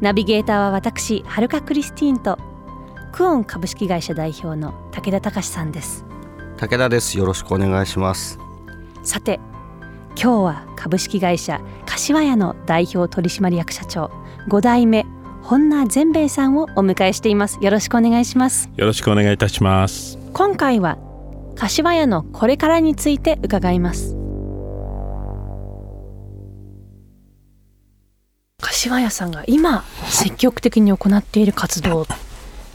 ナビゲーターは私はるかクリスティーンとクオン株式会社代表の武田隆さんです。武田です。よろしくお願いします。さて今日は株式会社柏屋の代表取締役社長5代目本名善兵衛さんをお迎えしています。よろしくお願いします。よろしくお願いいたします。今回は柏屋のこれからについて伺います柏屋さんが今積極的に行っている活動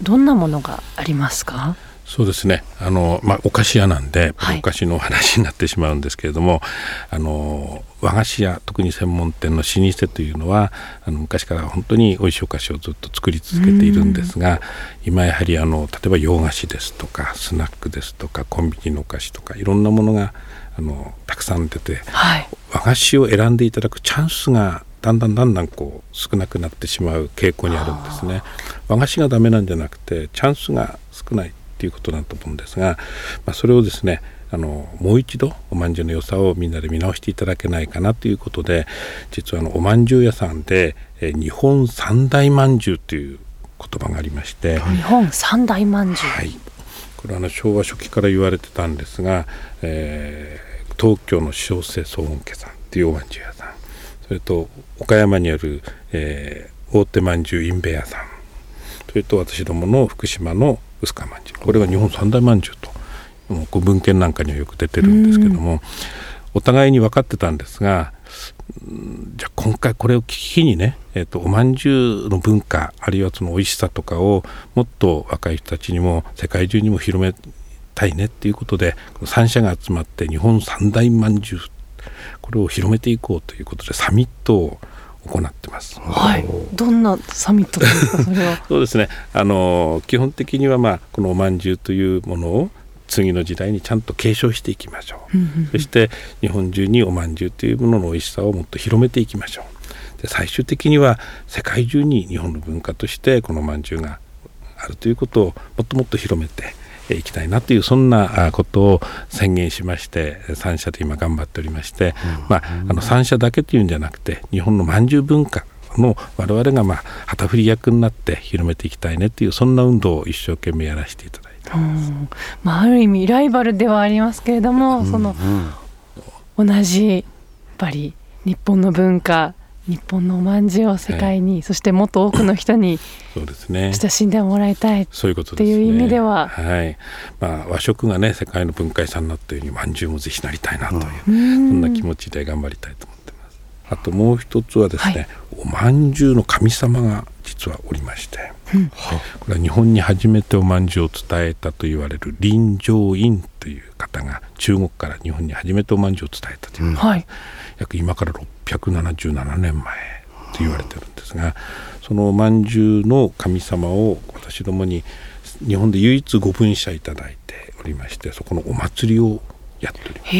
どんなものがありますか？そうですね。あの、まあ、お菓子屋なんで、はい。お菓子の話になってしまうんですけれどもあの和菓子屋特に専門店の老舗というのはあの昔から本当に美味しいお菓子をずっと作り続けているんですが今やはりあの例えば洋菓子ですとかスナックですとかコンビニのお菓子とかいろんなものがあのたくさん出てはい。和菓子を選んでいただくチャンスがだんだんだんだんこう少なくなってしまう傾向にあるんですね。和菓子がダメなんじゃなくてチャンスが少ないっていうことだと思うんですが、まあ、それをですねあのもう一度おまんじゅうの良さをみんなで見直していただけないかなということで実はあのおまんじゅう屋さんで、えー日本三大まんじゅうという言葉がありまして、日本三大まんじゅう、はい、これはあの昭和初期から言われてたんですが、えー東京の小生総本家さんっていうおまんじゅう屋それと岡山にある、えー大手まんじゅうインベ屋さん。それと私どもの福島の薄川まんじゅう。これが日本三大まんじゅうともう文献なんかにはよく出てるんですけどもお互いに分かってたんですがじゃあ今回これを聞きにね、えー、とおまんじゅうの文化あるいはその美味しさとかをもっと若い人たちにも世界中にも広めたいねっていうことでこの3社が集まって日本三大まんじゅうこれを広めていこうということでサミットを行ってます。はいどんなサミットですかそれは？そうですねあの基本的には、まあ、このおまんじゅうというものを次の時代にちゃんと継承していきましょう。そして日本中におまんじゅうというものの美味しさをもっと広めていきましょう。で最終的には世界中に日本の文化としてこのおまんじゅうがあるということをもっともっと広めてえーいきたいなというそんなあことを宣言しまして3社で今頑張っておりまして、まあ、あの3社だけというんじゃなくて日本のまんじゅう文化の我々がまあ旗振り役になって広めていきたいねというそんな運動を一生懸命やらせていただいてまあ、ある意味ライバルではありますけれども、その同じやっぱり日本の文化日本のおまんじゅうを世界に、そしてもっと多くの人に そうですね。親しんでもらいたい。そういうことですね。っていう意味では。はい。まあ和食がね世界の文化遺産になったようにまんじゅうもぜひなりたいなという、そんな気持ちで頑張りたいと思ってます。あともう一つはですね、はい。おまんじゅうの神様が実はおりまして、これは日本に初めておまんじゅうを伝えたと言われる林上院という方が中国から日本に初めておまんじゅうを伝えたという、はい。約今から677年前と言われてるんですがそのおまんじゅうの神様を私どもに日本で唯一ご分社いただいておりましてそこのお祭りをやっております。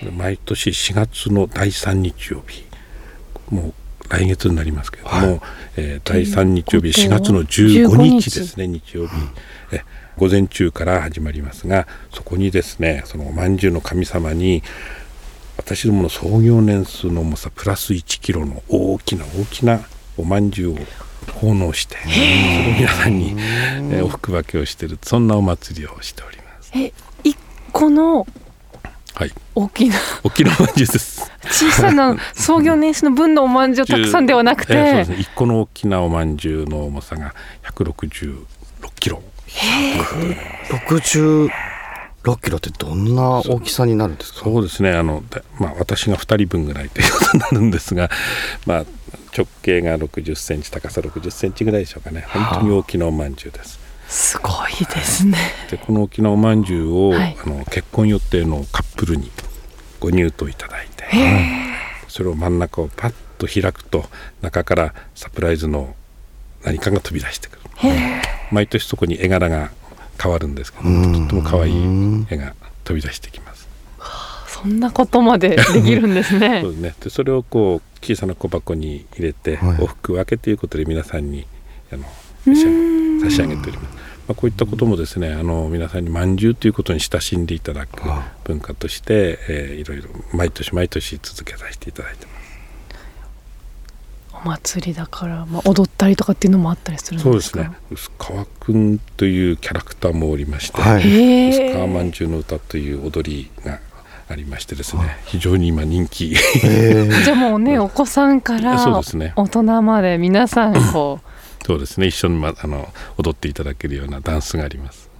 これ毎年4月の第3日曜日もう来月になりますけれども、えー第3日曜日4月の15日ですね日。曜日、え午前中から始まりますがそこにですねそのおまんじゅうの神様に私どもの創業年数の重さプラス1キロの大きな大きなおまんじゅうを奉納してそれを皆さんに、えーお福分けをしているそんなお祭りをしております。え一個のはい、大きな。大きなおまんじゅうです。小さな創業年数の分のおまんじゅうたくさんではなくて、えーそうです。ね1個の大きなおまんじゅうの重さが166キロ。66キロってどんな大きさになるんですか？そう。ですね。あの、だまあ、私が2人分ぐらいということになるんですが、まあ、直径が60センチ高さ60センチぐらいでしょうかね。本当に大きなおまんじゅうです。すごいですね。でこの大きなおまんじゅうを、はい。あの結婚予定のカップルにご入刀いただいてそれを真ん中をパッと開くと中からサプライズの何かが飛び出してくる。毎年そこに絵柄が変わるんですけどうんとっても可愛い絵が飛び出してきます。そんなことまでできるんですね。そうですね。でそれをこう小さな小箱に入れて、はい。往復分けということで皆さんにあの差し上げております。まあ、こういったこともですねあの皆さんにまんじゅうということに親しんでいただくあ文化として、えーいろいろ毎年毎年続けさせていただいてます。お祭りだから、まあ、踊ったりとかっていうのもあったりするんでか？そうですすね。薄川くんというキャラクターもおりまして、はい。へ薄川まえんじゅうの歌という踊りがありましてですね非常に今人気。えー。じゃあもうね お子さんからそうですね大人まで皆さんこうそうですね一緒に、ま、あの踊っていただけるようなダンスがあります。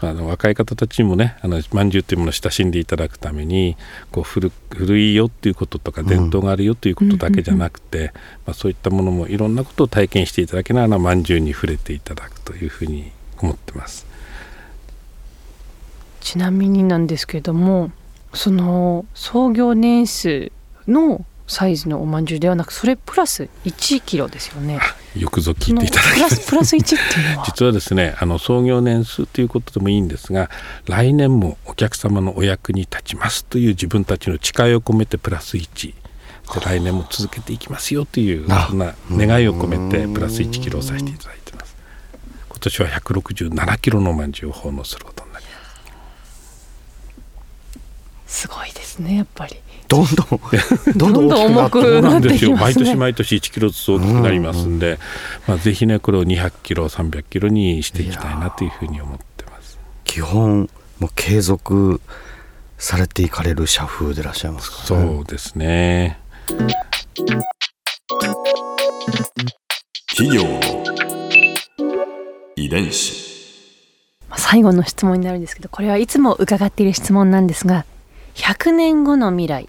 あの若い方たちにもねあのまんじゅうっていうものを親しんでいただくためにこう古古いよっていうこととか伝統があるよということだけじゃなくて、まあ、そういったものもいろんなことを体験していただけながらまんじゅうに触れていただくというふうに思ってます。ちなみになんですけれどもその創業年数のサイズのおまんじゅうではなくそれプラス1キロですよね。よくぞ聞いていただきプラまプラス1っていうのは？実はですねあの創業年数ということでもいいんですが来年もお客様のお役に立ちますという自分たちの誓いを込めてプラス1で来年も続けていきますよというあそんな願いを込めてプラス1キロをさせていただいてます。今年は167キロのおまんじゅうを奉納することになりますすごいですねやっぱり。どんどん。どんどん大きくなってどんどん重くなってきますね。毎年毎年1キロずつ大きくなりますんで、まあ、ぜひねこれを200キロ300キロにしていきたいなというふうに思ってます。基本もう継続されていかれる社風でいらっしゃいますからね。そうですね。企業の遺伝子。まあ最後の質問になるんですけどこれはいつも伺っている質問なんですが100年後の未来。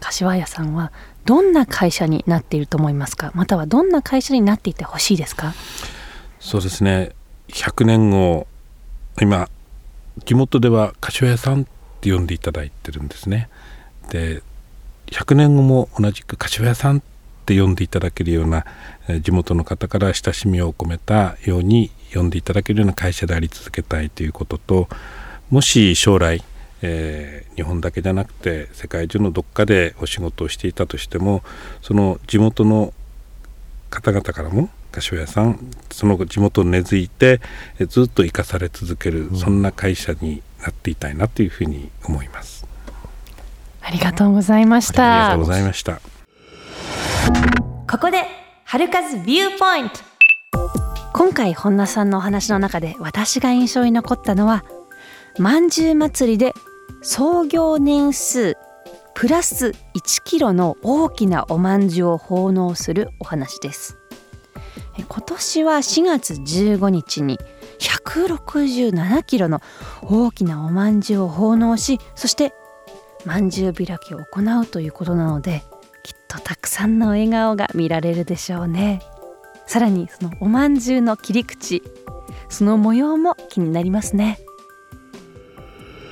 柏屋さんはどんな会社になっていると思いますか？またはどんな会社になっていてほしいですか？そうですね。100年後今地元では柏屋さんって呼んでいただいてるんですね。で100年後も同じく柏屋さんって呼んでいただけるようなえ地元の方から親しみを込めたように呼んでいただけるような会社であり続けたいということともし将来、えー日本だけじゃなくて世界中のどっかでお仕事をしていたとしてもその地元の方々からも柏屋さんその地元に根付いてえずっと生かされ続ける、そんな会社になっていたいなというふうに思います。ありがとうございましたありがとうございました。ここで春風ビューポイント今回本田さんのお話の中で私が印象に残ったのはまんじゅう祭りで創業年数プラス1キロの大きなおまんじゅうを奉納するお話です。今年は4月15日に167キロの大きなおまんじゅうを奉納しそしてまんじゅう開きを行うということなのできっとたくさんの笑顔が見られるでしょうね。さらにそのおまんじゅうの切り口その模様も気になりますね。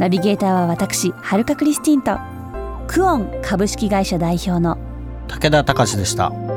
ナビゲーターは私はるかクリスティンとクオン株式会社代表の武田隆でした。